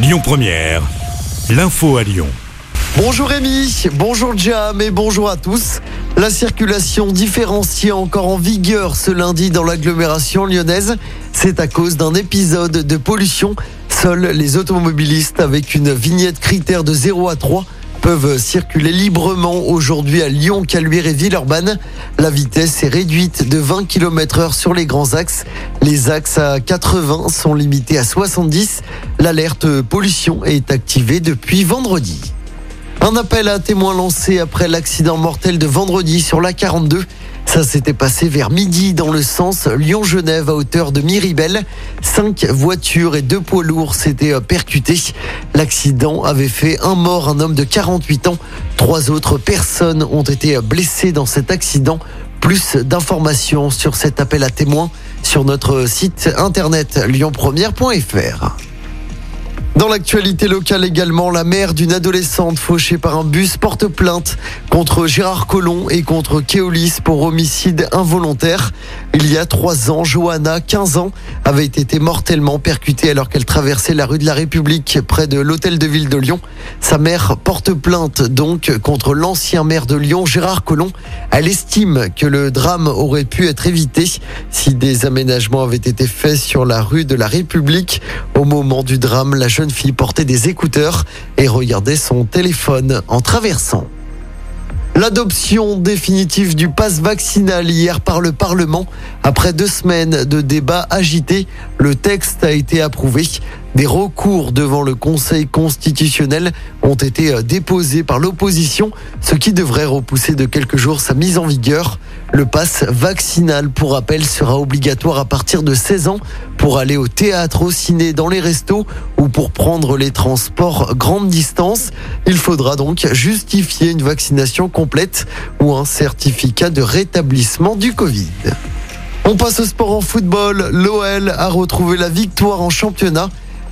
Lyon Première, l'info à Lyon. Bonjour Rémi, bonjour Jam et bonjour à tous. La circulation différenciée encore en vigueur ce lundi dans l'agglomération lyonnaise. C'est à cause d'un épisode de pollution. Seuls les automobilistes avec une vignette critère de 0 à 3 peuvent circuler librement aujourd'hui à Lyon, Caluire et Villeurbanne. La vitesse est réduite de 20 km heure sur les grands axes. Les axes à 80 sont limités à 70. L'alerte pollution est activée depuis vendredi. Un appel à témoins lancé après l'accident mortel de vendredi sur la 42. Ça s'était passé vers midi dans le sens Lyon-Genève à hauteur de Miribel. Cinq voitures et deux poids lourds s'étaient percutés. L'accident avait fait un mort, un homme de 48 ans. Trois autres personnes ont été blessées dans cet accident. Plus d'informations sur cet appel à témoins sur notre site internet lyonpremière.fr. Dans l'actualité locale également, la mère d'une adolescente fauchée par un bus porte plainte contre Gérard Collomb et contre Keolis pour homicide involontaire. Il y a trois ans, Johanna, 15 ans, avait été mortellement percutée alors qu'elle traversait la rue de la République près de l'hôtel de ville de Lyon. Sa mère porte plainte donc contre l'ancien maire de Lyon, Gérard Collomb. Elle estime que le drame aurait pu être évité si des aménagements avaient été faits sur la rue de la République. Au moment du drame, la jeune fille portait des écouteurs et regardait son téléphone en traversant. L'adoption définitive du pass vaccinal hier par le Parlement. Après deux semaines de débats agités, le texte a été approuvé. Des recours devant le Conseil constitutionnel ont été euh, déposés par l'opposition, ce qui devrait repousser de quelques jours sa mise en vigueur. Le pass vaccinal, pour rappel, sera obligatoire à partir de 16 ans pour aller au théâtre, au ciné, dans les restos ou pour prendre les transports grande distance. Il faudra donc justifier une vaccination complète ou un certificat de rétablissement du Covid. On passe au sport en football. L'OL a retrouvé la victoire en championnat.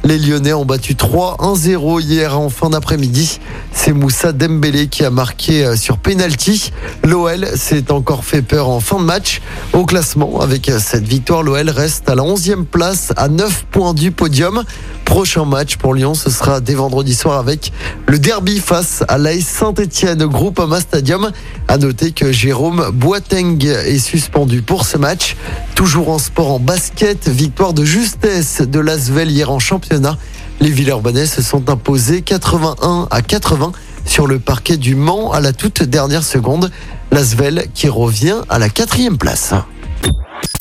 Les Lyonnais ont battu 3-1-0 hier en fin d'après-midi. C'est Moussa Dembélé qui a marqué euh, sur penalty. L'OL s'est encore fait peur en fin de match. Au classement, avec euh, cette victoire, l'OL reste à la 11e place à 9 points du podium. Prochain match pour Lyon, ce sera dès vendredi soir avec le derby face à l'AS Saint-Etienne au Groupama Stadium. À noter que Jérôme Boateng est suspendu pour ce match. Toujours en sport en basket, victoire de justesse de l'Asvel hier en championnat. Les Villeurbanais se sont imposés 81 à 80 sur le parquet du Mans à la toute dernière seconde. L'Asvel qui revient à la quatrième place.